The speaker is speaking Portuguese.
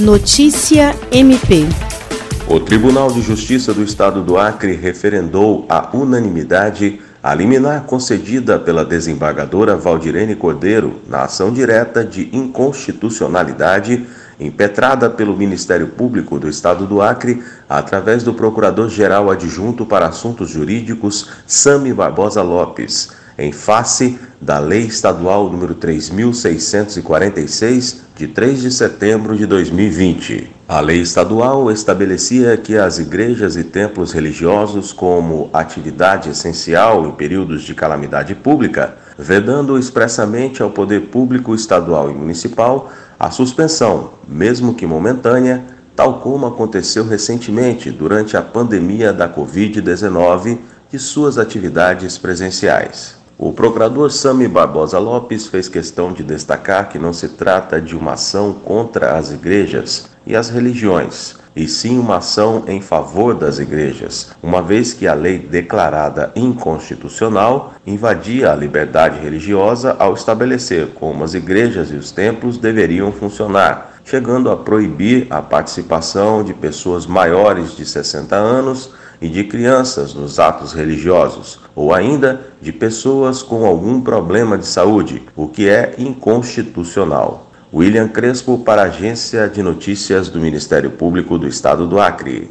Notícia MP. O Tribunal de Justiça do Estado do Acre referendou a unanimidade a liminar concedida pela desembargadora Valdirene Cordeiro na ação direta de inconstitucionalidade impetrada pelo Ministério Público do Estado do Acre através do Procurador-Geral Adjunto para Assuntos Jurídicos Sami Barbosa Lopes em face da Lei Estadual número 3646 de 3 de setembro de 2020. A lei estadual estabelecia que as igrejas e templos religiosos como atividade essencial em períodos de calamidade pública, vedando expressamente ao poder público estadual e municipal a suspensão, mesmo que momentânea, tal como aconteceu recentemente durante a pandemia da Covid-19 de suas atividades presenciais. O procurador Sami Barbosa Lopes fez questão de destacar que não se trata de uma ação contra as igrejas e as religiões, e sim uma ação em favor das igrejas, uma vez que a lei declarada inconstitucional invadia a liberdade religiosa ao estabelecer como as igrejas e os templos deveriam funcionar, chegando a proibir a participação de pessoas maiores de 60 anos e de crianças nos atos religiosos, ou ainda de pessoas com algum problema de saúde, o que é inconstitucional. William Crespo para a Agência de Notícias do Ministério Público do Estado do Acre.